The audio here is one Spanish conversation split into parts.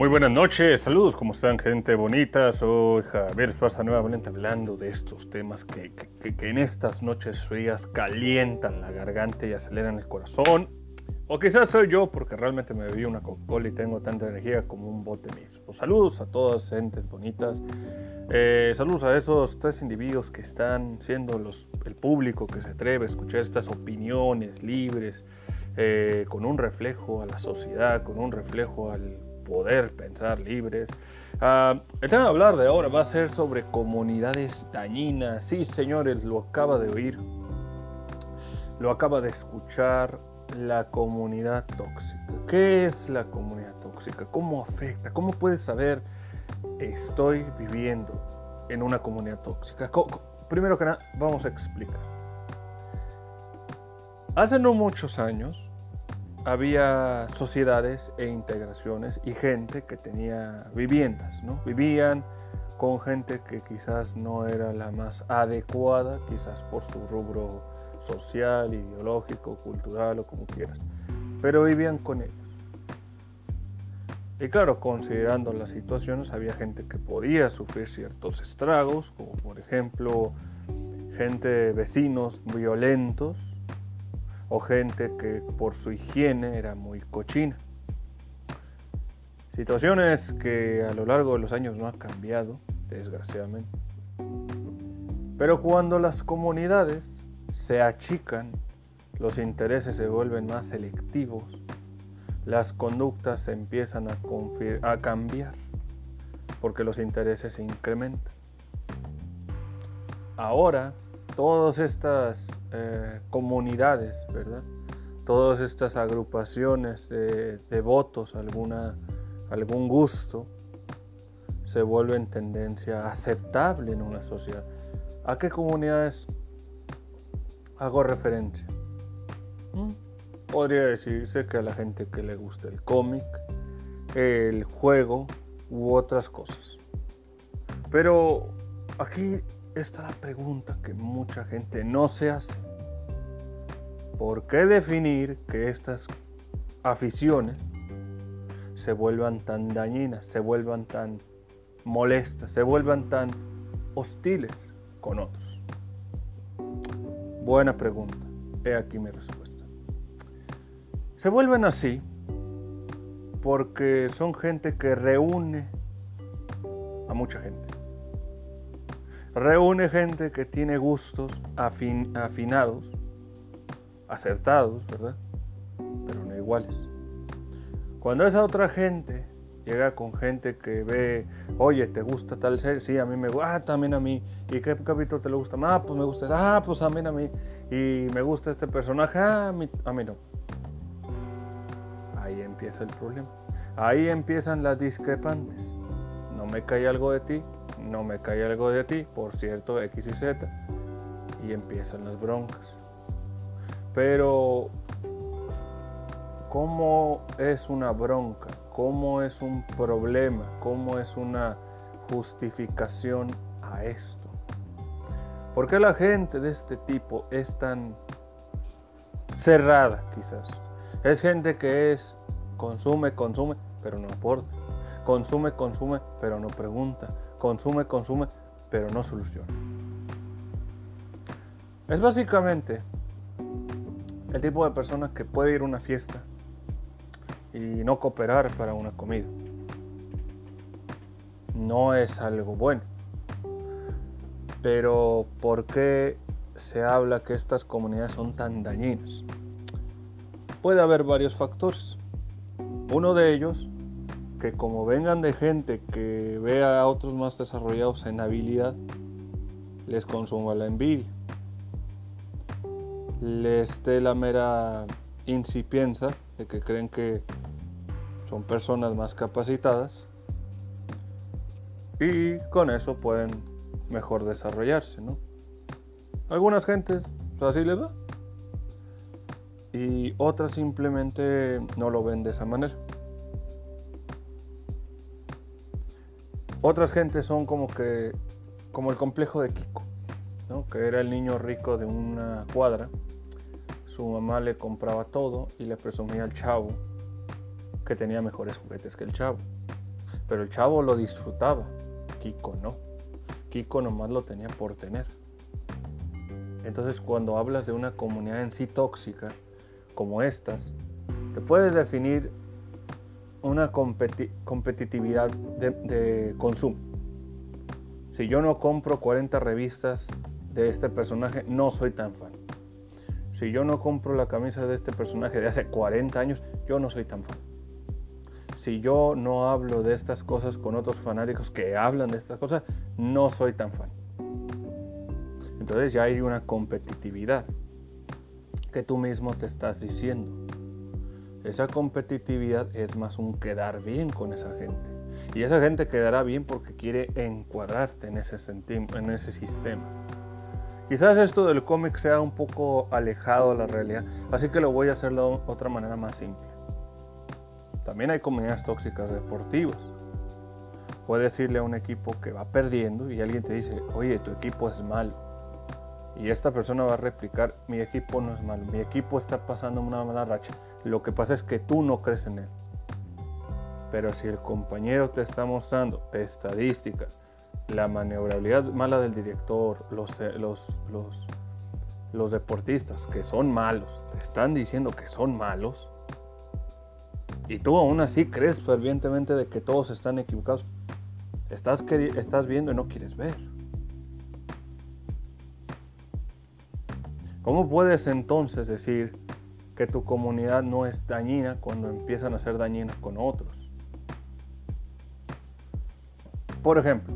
Muy buenas noches, saludos, ¿cómo están gente bonita? Soy Javier Esparza nuevamente hablando de estos temas que, en estas noches frías calientan la garganta y aceleran el corazón. O quizás soy yo porque realmente me bebí una Coca-Cola y tengo tanta energía como un bote mismo. Saludos a todas gentes bonitas. Eh, saludos a esos tres individuos que están siendo los, el público que se atreve a escuchar estas opiniones libres, eh, con un reflejo a la sociedad, con un reflejo al poder pensar libres. Ah, el tema de hablar de ahora va a ser sobre comunidades dañinas. Sí, señores, lo acaba de oír. Lo acaba de escuchar la comunidad tóxica. ¿Qué es la comunidad tóxica? ¿Cómo afecta? ¿Cómo puedes saber estoy viviendo en una comunidad tóxica? Primero que nada, vamos a explicar. Hace no muchos años, había sociedades e integraciones y gente que tenía viviendas, ¿no? Vivían con gente que quizás no era la más adecuada, quizás por su rubro social, ideológico, cultural o como quieras, pero vivían con ellos. Y claro, considerando las situaciones, había gente que podía sufrir ciertos estragos, como por ejemplo gente, vecinos violentos, o gente que por su higiene era muy cochina. Situaciones que a lo largo de los años no han cambiado, desgraciadamente. Pero cuando las comunidades se achican, los intereses se vuelven más selectivos, las conductas se empiezan a, a cambiar, porque los intereses se incrementan. Ahora, todas estas eh, comunidades, ¿verdad? Todas estas agrupaciones de, votos, alguna, algún gusto, se vuelven tendencia aceptable en una sociedad. ¿A qué comunidades hago referencia? ¿Mm? Podría decirse que a la gente que le gusta el cómic, el juego u otras cosas. Pero aquí esta es la pregunta que mucha gente no se hace. ¿Por qué definir que estas aficiones se vuelvan tan dañinas, se vuelvan tan molestas, se vuelvan tan hostiles con otros? Buena pregunta. He aquí mi respuesta. Se vuelven así porque son gente que reúne a mucha gente reúne gente que tiene gustos afinados, acertados, ¿verdad? Pero no iguales. Cuando esa otra gente llega con gente que ve, oye, ¿te gusta tal ser? Sí, a mí me gusta, ah, también a mí. ¿Y qué capítulo te le gusta? Ah, pues me gusta, ah, pues también a mí. Y me gusta este personaje, ah, a mí, a no. Ahí empieza el problema. Ahí empiezan las discrepantes. No me cae algo de ti, no me cae algo de ti, por cierto, X y Z, y empiezan las broncas. Pero, ¿cómo es una bronca? ¿Cómo es un problema? ¿Cómo es una justificación a esto? ¿Por qué la gente de este tipo es tan cerrada quizás? Es gente que es consume, consume, pero no aporta. Consume, consume, pero no pregunta consume, consume, pero no soluciona. Es básicamente el tipo de persona que puede ir a una fiesta y no cooperar para una comida. No es algo bueno. Pero ¿por qué se habla que estas comunidades son tan dañinas? Puede haber varios factores. Uno de ellos que como vengan de gente que vea a otros más desarrollados en habilidad, les consuma la envidia. Les dé la mera incipienza de que creen que son personas más capacitadas y con eso pueden mejor desarrollarse, ¿no? Algunas gentes pues, así les va y otras simplemente no lo ven de esa manera. Otras gentes son como que, como el complejo de Kiko, que era el niño rico de una cuadra. Su mamá le compraba todo y le presumía al chavo que tenía mejores juguetes que el chavo. Pero el chavo lo disfrutaba, Kiko no. Kiko nomás lo tenía por tener. Entonces cuando hablas de una comunidad en sí tóxica, como estas, te puedes definir una competitividad de, consumo. Si yo no compro 40 revistas de este personaje, no soy tan fan. Si yo no compro la camisa de este personaje de hace 40 años, yo no soy tan fan. Si yo no hablo de estas cosas con otros fanáticos que hablan de estas cosas, no soy tan fan. Entonces ya hay una competitividad que tú mismo te estás diciendo. Esa competitividad es más un quedar bien con esa gente. Y esa gente quedará bien porque quiere encuadrarte en ese, en ese sistema. Quizás esto del cómic sea un poco alejado de la realidad, así que lo voy a hacer de otra manera más simple. También hay comunidades tóxicas deportivas. Puedes decirle a un equipo que va perdiendo y alguien te dice, oye, tu equipo es malo. Y esta persona va a replicar, mi equipo no es malo, mi equipo está pasando una mala racha. Lo que pasa es que tú no crees en él. Pero si el compañero te está mostrando estadísticas, la maniobrabilidad mala del director, los, eh, los, los, deportistas que son malos, te están diciendo que son malos, y tú aún así crees fervientemente de que todos están equivocados, estás, estás viendo y no quieres ver. ¿Cómo puedes entonces decir que tu comunidad no es dañina cuando empiezan a ser dañinas con otros. Por ejemplo,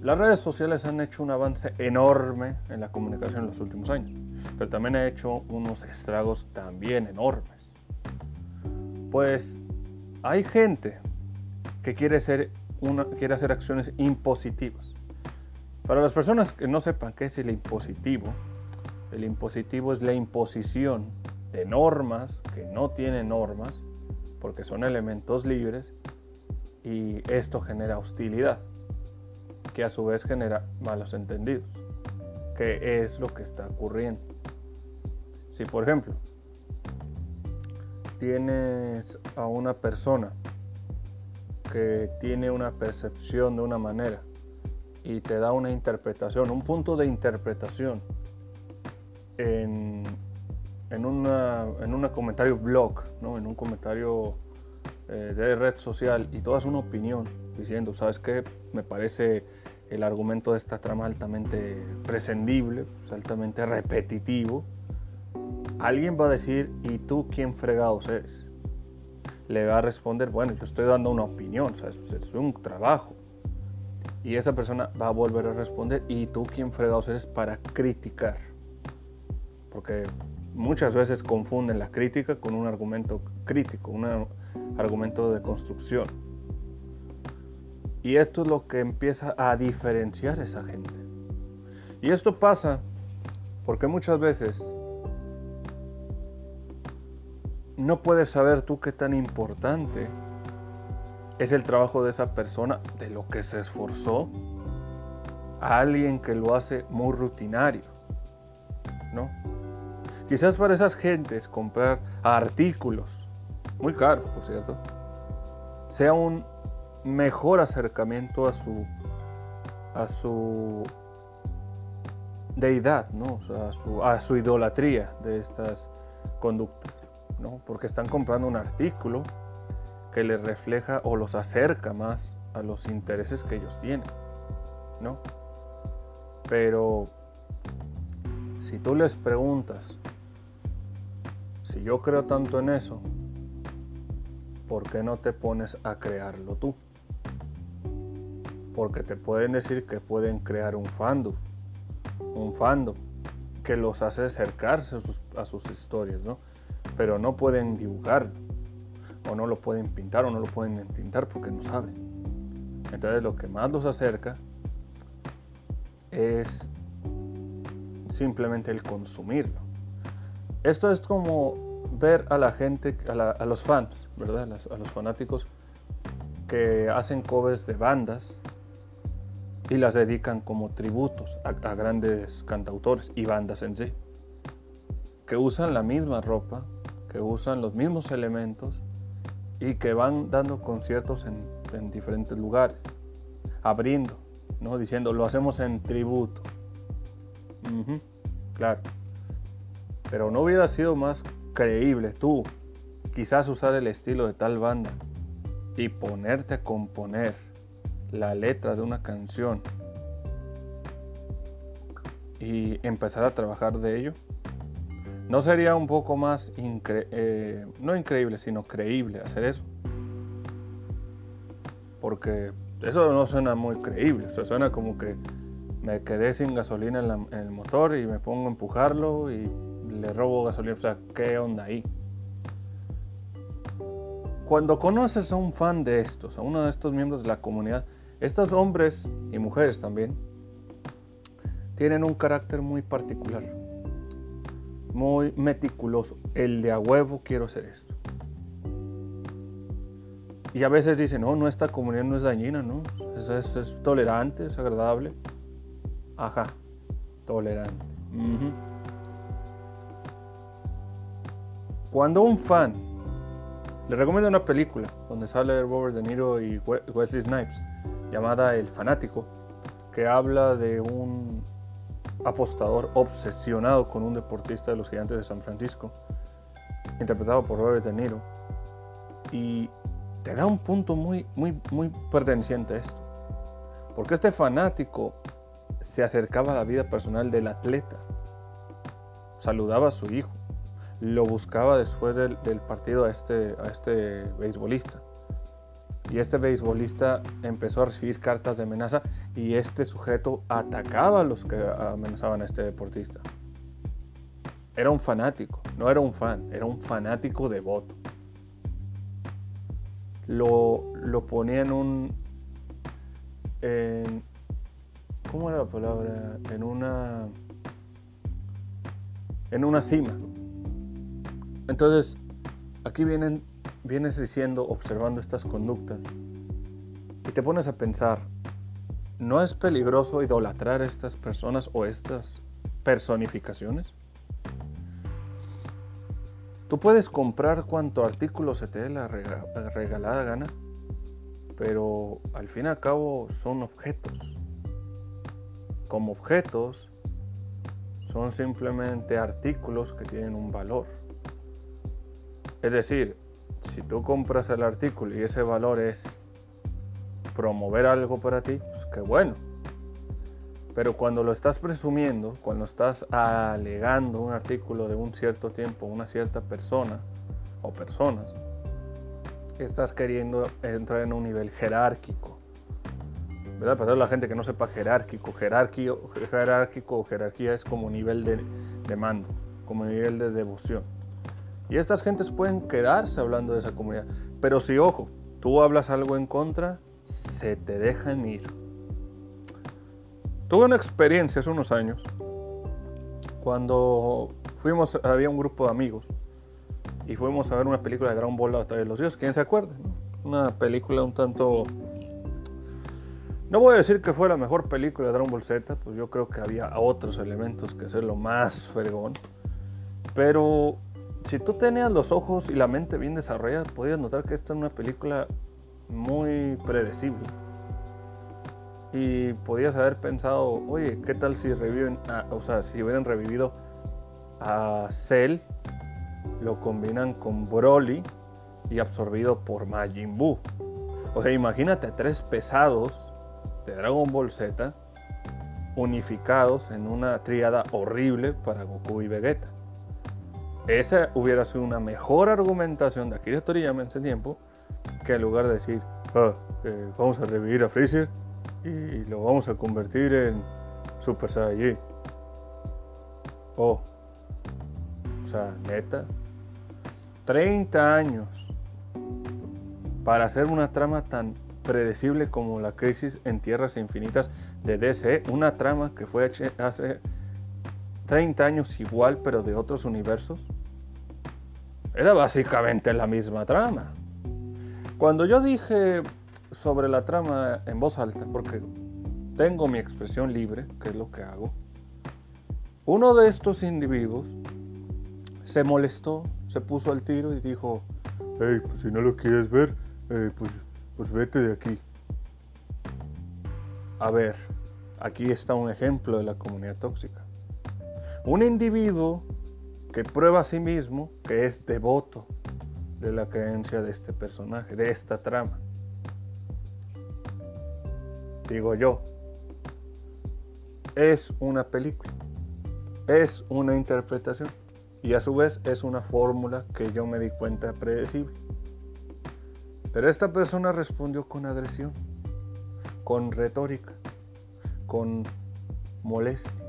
las redes sociales han hecho un avance enorme en la comunicación en los últimos años, pero también ha hecho unos estragos también enormes. Pues hay gente que quiere, una, quiere hacer acciones impositivas. Para las personas que no sepan qué es el impositivo, el impositivo es la imposición de normas que no tienen normas, porque son elementos libres, y esto genera hostilidad, que a su vez genera malos entendidos, que es lo que está ocurriendo. Si por ejemplo tienes a una persona que tiene una percepción de una manera y te da una interpretación, un punto de interpretación en, en, una, en un comentario blog, ¿no? en un comentario eh, de red social y todas una opinión diciendo, ¿sabes qué? Me parece el argumento de esta trama altamente prescindible, pues, altamente repetitivo. Alguien va a decir, ¿y tú quién fregados eres? Le va a responder, bueno, yo estoy dando una opinión, sea, es un trabajo. Y esa persona va a volver a responder, ¿y tú quién fregados eres para criticar? Porque muchas veces confunden la crítica con un argumento crítico, un argumento de construcción. Y esto es lo que empieza a diferenciar a esa gente. Y esto pasa porque muchas veces no puedes saber tú qué tan importante es el trabajo de esa persona, de lo que se esforzó, a alguien que lo hace muy rutinario, ¿no? Quizás para esas gentes comprar artículos, muy caros por cierto, sea un mejor acercamiento a su, a su deidad, ¿no? a, su, a su idolatría de estas conductas, ¿no? porque están comprando un artículo que les refleja o los acerca más a los intereses que ellos tienen, ¿no? Pero si tú les preguntas si yo creo tanto en eso, ¿por qué no te pones a crearlo tú? Porque te pueden decir que pueden crear un fandom, un fandom que los hace acercarse a sus, historias, ¿no? Pero no pueden dibujar, o no lo pueden pintar, o no lo pueden entintar porque no saben. Entonces lo que más los acerca es simplemente el consumirlo. Esto es como ver a la gente, a, los fans, ¿verdad? A, los fanáticos que hacen covers de bandas y las dedican como tributos a, grandes cantautores y bandas en sí, que usan la misma ropa, que usan los mismos elementos y que van dando conciertos en en diferentes lugares, abriendo, ¿no? Diciendo, lo hacemos en tributo. claro. Pero no hubiera sido más creíble tú, quizás usar el estilo de tal banda y ponerte a componer la letra de una canción y empezar a trabajar de ello. ¿No sería un poco más, eh, no increíble, sino creíble hacer eso? Porque eso no suena muy creíble, o suena como que me quedé sin gasolina en, el motor y me pongo a empujarlo y le robo gasolina. O sea, ¿qué onda ahí? Cuando conoces a un fan de estos, a uno de estos miembros de la comunidad, estos hombres y mujeres también, tienen un carácter muy particular muy meticuloso. El de a huevo quiero hacer esto. Y a veces dicen, no, no, esta comunidad no es dañina, ¿no? Es, es, tolerante, es agradable. Ajá, tolerante. Cuando un fan le recomienda una película donde sale Robert De Niro y Wesley Snipes, llamada El Fanático, que habla de un apostador obsesionado con un deportista de los gigantes de San Francisco, interpretado por Robert De Niro, y te da un punto muy, muy, muy perteneciente a esto. Porque este fanático se acercaba a la vida personal del atleta, saludaba a su hijo, lo buscaba después del, partido a este, a este beisbolista. Y este beisbolista empezó a recibir cartas de amenaza y este sujeto atacaba a los que amenazaban a este deportista. Era un fanático, no era un fan, era un fanático devoto. Lo, lo ponía en un... ¿Cómo era la palabra? En una... En una cima. Entonces, aquí vienen vienes diciendo, observando estas conductas, y te pones a pensar, ¿no es peligroso idolatrar a estas personas o estas personificaciones? Tú puedes comprar cuanto artículo se te dé la regalada gana, pero al fin y al cabo son objetos. Como objetos, son simplemente artículos que tienen un valor. Es decir, si tú compras el artículo y ese valor es promover algo para ti, pues qué bueno. Pero cuando lo estás presumiendo, cuando estás alegando un artículo de un cierto tiempo, una cierta persona o personas, estás queriendo entrar en un nivel jerárquico. ¿Verdad? Para la gente que no sepa jerárquico, jerárquico, jerárquico o jerarquía es como nivel de, de mando, como nivel de devoción. Y estas gentes pueden quedarse hablando de esa comunidad. Pero si, ojo, tú hablas algo en contra, se te dejan ir. Tuve una experiencia hace unos años cuando fuimos, había un grupo de amigos y fuimos a ver una película de Dragon Ball La Batalla de los Dioses. ¿Quién se acuerda? Una película un tanto... No voy a decir que fue la mejor película de Dragon Ball Z, pues yo creo que había otros elementos que ser lo más fregón. Pero si tú tenías los ojos y la mente bien desarrolladas, podías notar que esta es una película muy predecible. Y podías haber pensado, oye, ¿qué tal si reviven, o sea, si hubieran revivido a Cell, lo combinan con Broly y absorbido por Majin Buu? O sea, imagínate tres pesados de Dragon Ball Z unificados en una triada horrible para Goku y Vegeta. Esa hubiera sido una mejor argumentación de Akira Toriyama en ese tiempo que en lugar de decir, ah, eh, vamos a revivir a Freezer y lo vamos a convertir en Super Saiyajin. Oh, o sea, neta, 30 años para hacer una trama tan predecible como la crisis en Tierras Infinitas de DC, una trama que fue hace 30 años igual pero de otros universos. Era básicamente la misma trama. Cuando yo dije sobre la trama en voz alta, porque tengo mi expresión libre, que es lo que hago, uno de estos individuos se molestó, se puso al tiro y dijo, hey, pues si no lo quieres ver, eh, pues pues vete de aquí. A ver, aquí está un ejemplo de la comunidad tóxica. Un individuo que prueba a sí mismo que es devoto de la creencia de este personaje, de esta trama. Digo yo, es una película, es una interpretación y a su vez es una fórmula que yo me di cuenta predecible. Pero esta persona respondió con agresión, con retórica, con molestia.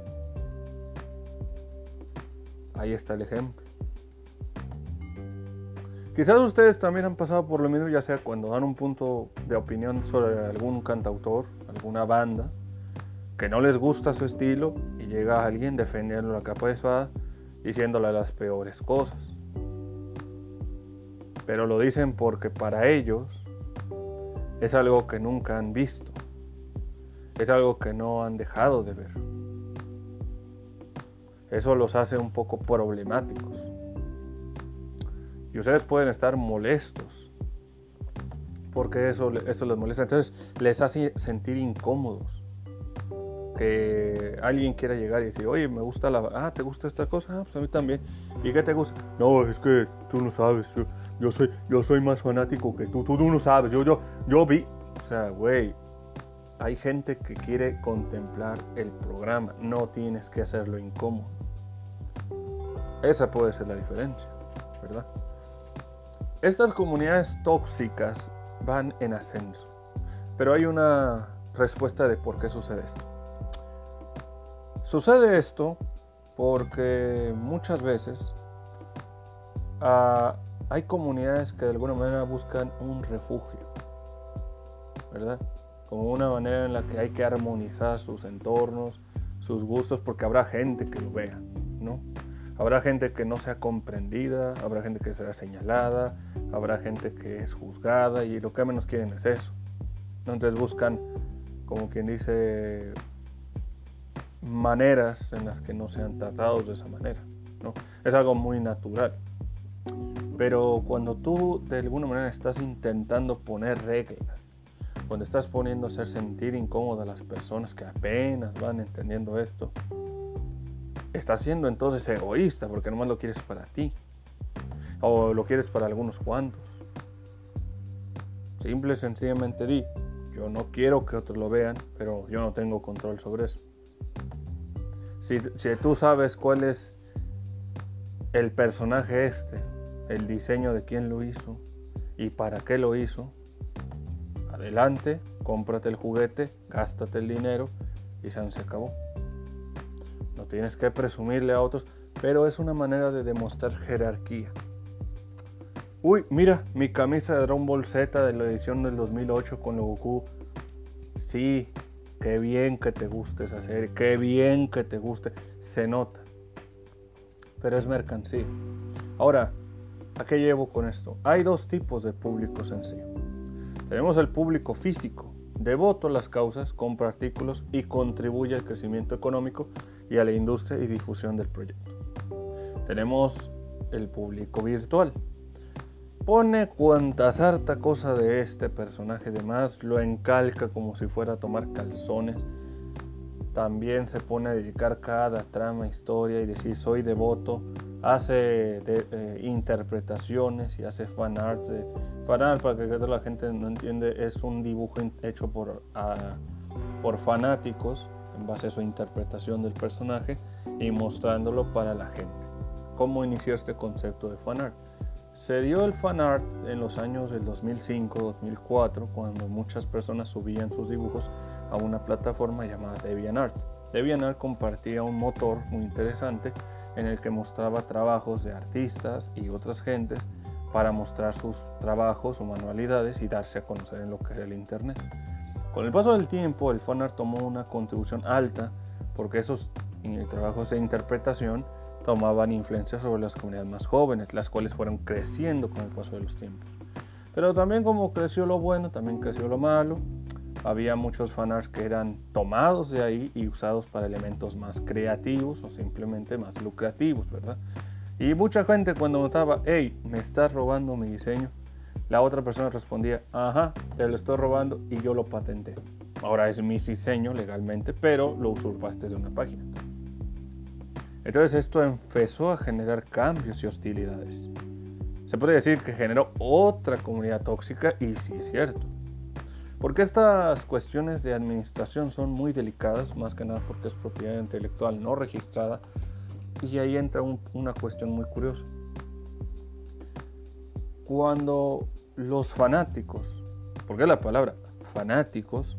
Ahí está el ejemplo. Quizás ustedes también han pasado por lo mismo, ya sea cuando dan un punto de opinión sobre algún cantautor, alguna banda, que no les gusta su estilo y llega alguien defendiendo la capa de espada diciéndole las peores cosas pero lo dicen porque para ellos es algo que nunca han visto, es algo que no han dejado de ver. Eso los hace un poco problemáticos. Y ustedes pueden estar molestos porque eso, eso les molesta. Entonces les hace sentir incómodos. Que alguien quiera llegar y decir, oye, me gusta la... Ah, ¿te gusta esta cosa? Ah, pues a mí también. ¿Y qué te gusta? No, es que tú no sabes. Yo, yo soy, yo soy más fanático que tú, tú, no sabes, yo, yo, yo vi, o sea, güey, hay gente que quiere contemplar el programa, no tienes que hacerlo incómodo. Esa puede ser la diferencia, ¿verdad? Estas comunidades tóxicas van en ascenso, pero hay una respuesta de por qué sucede esto. Sucede esto porque muchas veces a hay comunidades que de alguna manera buscan un refugio, ¿verdad? Como una manera en la que hay que armonizar sus entornos, sus gustos, porque habrá gente que lo vea, ¿no? Habrá gente que no sea comprendida, habrá gente que será señalada, habrá gente que es juzgada y lo que menos quieren es eso. Entonces buscan, como quien dice, maneras en las que no sean tratados de esa manera. ¿no? Es algo muy natural. Pero cuando tú de alguna manera estás intentando poner reglas, cuando estás poniendo a hacer sentir incómoda a las personas que apenas van entendiendo esto, estás siendo entonces egoísta porque nomás lo quieres para ti o lo quieres para algunos cuantos. Simple y sencillamente di, yo no quiero que otros lo vean, pero yo no tengo control sobre eso. Si, si tú sabes cuál es el personaje este, el diseño de quién lo hizo y para qué lo hizo, adelante, cómprate el juguete, gástate el dinero y se acabó. No tienes que presumirle a otros, pero es una manera de demostrar jerarquía. Uy, mira, mi camisa de Dragon Ball Z de la edición del 2008 con Goku. Sí, qué bien que te guste esa serie, qué bien que te guste, se nota. Pero es mercancía. Ahora, ¿A qué llevo con esto? Hay dos tipos de público sencillo. Tenemos el público físico, devoto a las causas, compra artículos y contribuye al crecimiento económico y a la industria y difusión del proyecto. Tenemos el público virtual. Pone cuanta harta cosa de este personaje de más, lo encalca como si fuera a tomar calzones. También se pone a dedicar cada trama, historia y decir soy devoto hace eh, interpretaciones y hace fan art. fan art, para que la gente no entiende, es un dibujo hecho por, por fanáticos en base a su interpretación del personaje y mostrándolo para la gente. ¿Cómo inició este concepto de fan art? Se dio el fan art en los años del 2005-2004 cuando muchas personas subían sus dibujos a una plataforma llamada DeviantArt. DeviantArt compartía un motor muy interesante en el que mostraba trabajos de artistas y otras gentes para mostrar sus trabajos o manualidades y darse a conocer en lo que era el Internet. Con el paso del tiempo, el fanart tomó una contribución alta porque esos trabajos de interpretación tomaban influencia sobre las comunidades más jóvenes, las cuales fueron creciendo con el paso de los tiempos. Pero también como creció lo bueno, también creció lo malo, había muchos fanarts que eran tomados de ahí y usados para elementos más creativos o simplemente más lucrativos, ¿verdad? Y mucha gente cuando notaba, hey, me estás robando mi diseño, la otra persona respondía, ajá, te lo estoy robando y yo lo patenté. Ahora es mi diseño legalmente, pero lo usurpaste de una página. Entonces esto empezó a generar cambios y hostilidades. Se puede decir que generó otra comunidad tóxica y sí es cierto. Porque estas cuestiones de administración son muy delicadas, más que nada porque es propiedad intelectual no registrada. Y ahí entra una cuestión muy curiosa. Cuando los fanáticos, porque la palabra fanáticos,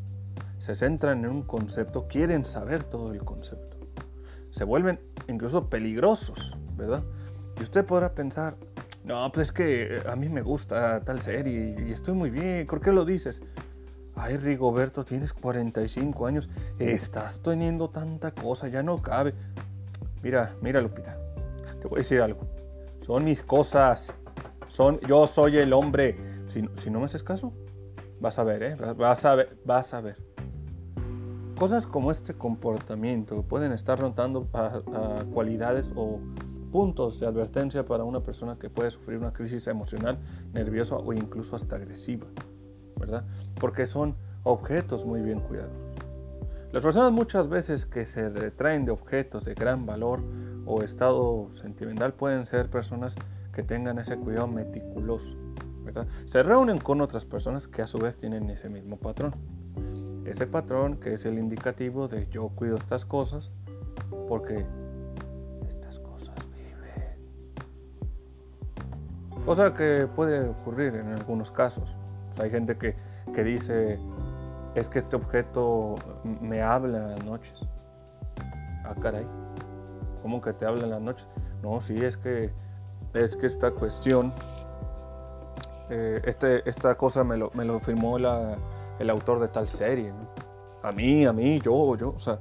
se centran en un concepto, quieren saber todo el concepto. Se vuelven incluso peligrosos, ¿verdad? Y usted podrá pensar, no, pues es que a mí me gusta tal serie y estoy muy bien, ¿por qué lo dices? Ay, Rigoberto, tienes 45 años, estás teniendo tanta cosa, ya no cabe. Mira, mira, Lupita, te voy a decir algo. Son mis cosas, son, yo soy el hombre. Si, si no me haces caso, vas a ver, ¿eh? Vas a ver, vas a ver. Cosas como este comportamiento pueden estar notando cualidades o puntos de advertencia para una persona que puede sufrir una crisis emocional, nerviosa o incluso hasta agresiva, ¿verdad? Porque son objetos muy bien cuidados. Las personas muchas veces que se retraen de objetos de gran valor o estado sentimental pueden ser personas que tengan ese cuidado meticuloso, ¿verdad? Se reúnen con otras personas que a su vez tienen ese mismo patrón. Ese patrón que es el indicativo de yo cuido estas cosas porque estas cosas viven. Cosa que puede ocurrir en algunos casos. Hay gente que, que dice, es que este objeto me habla en las noches. Ah, caray. ¿Cómo que te habla en las noches? No, sí, es que, es que esta cuestión, eh, este, esta cosa me lo, me lo firmó la, el autor de tal serie. A mí, a mí, yo, yo, o sea,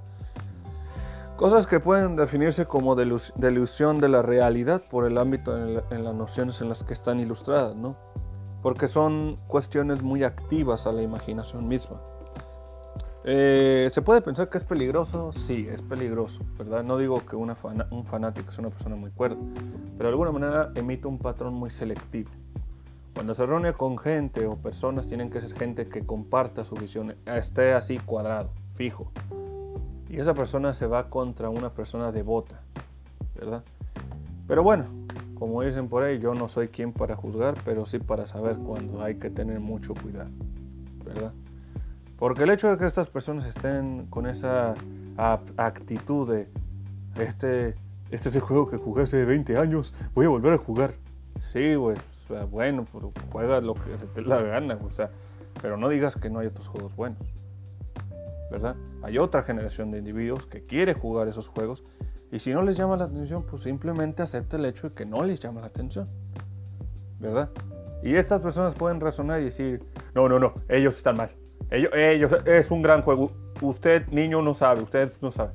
cosas que pueden definirse como delusión de la realidad por el ámbito en, las nociones en las que están ilustradas, ¿no? Porque son cuestiones muy activas a la imaginación misma. Eh, ¿Se puede pensar que es peligroso? Sí, es peligroso, ¿verdad? No digo que un fanático es una persona muy cuerda, pero de alguna manera emite un patrón muy selectivo. Cuando se reúne con gente o personas, tienen que ser gente que comparta su visión, esté así cuadrado, fijo. Y esa persona se va contra una persona devota, ¿verdad? Pero bueno, como dicen por ahí, yo no soy quien para juzgar, pero sí para saber cuando hay que tener mucho cuidado, ¿verdad? Porque el hecho de que estas personas estén con esa actitud de este, este es el juego que jugué hace 20 años, voy a volver a jugar. Sí, güey, bueno, pues juega lo que se te la gana, o sea, pero no digas que no hay otros juegos buenos, ¿verdad? Hay otra generación de individuos que quiere jugar esos juegos y si no les llama la atención, pues simplemente acepta el hecho de que no les llama la atención, ¿verdad? Y estas personas pueden razonar y decir, no, no, no, ellos están mal, ellos, ellos, es un gran juego, usted niño no sabe, usted no sabe.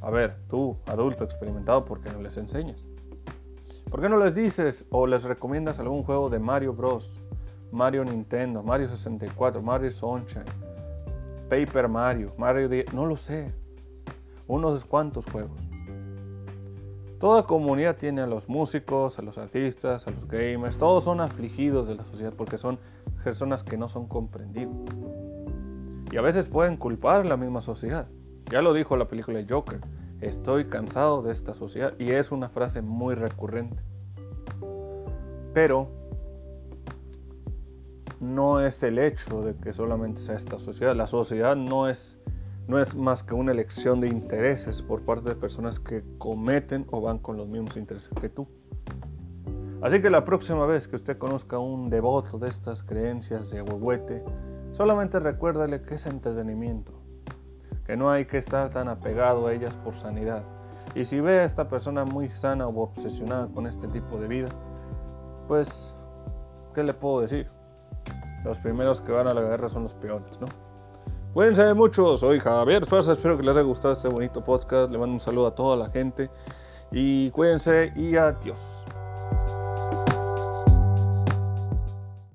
A ver, tú, adulto experimentado, ¿por qué no les enseñas? ¿Por qué no les dices o les recomiendas algún juego de Mario Bros, Mario Nintendo, Mario 64, Mario Sunshine, Paper Mario, Mario 10, no lo sé, unos cuantos juegos? Toda comunidad tiene a los músicos, a los artistas, a los gamers, todos son afligidos de la sociedad porque son personas que no son comprendidos. Y a veces pueden culpar a la misma sociedad. Ya lo dijo la película Joker. Estoy cansado de esta sociedad y es una frase muy recurrente. Pero no es el hecho de que solamente sea esta sociedad. La sociedad no es, no es más que una elección de intereses por parte de personas que cometen o van con los mismos intereses que tú. Así que la próxima vez que usted conozca a un devoto de estas creencias de huehuete, solamente recuérdale que es entretenimiento que no hay que estar tan apegado a ellas por sanidad. Y si ve a esta persona muy sana o obsesionada con este tipo de vida, pues, ¿qué le puedo decir? Los primeros que van a la guerra son los peones, ¿no? Cuídense mucho, soy Javier Fuerza, espero que les haya gustado este bonito podcast, le mando un saludo a toda la gente y cuídense y adiós.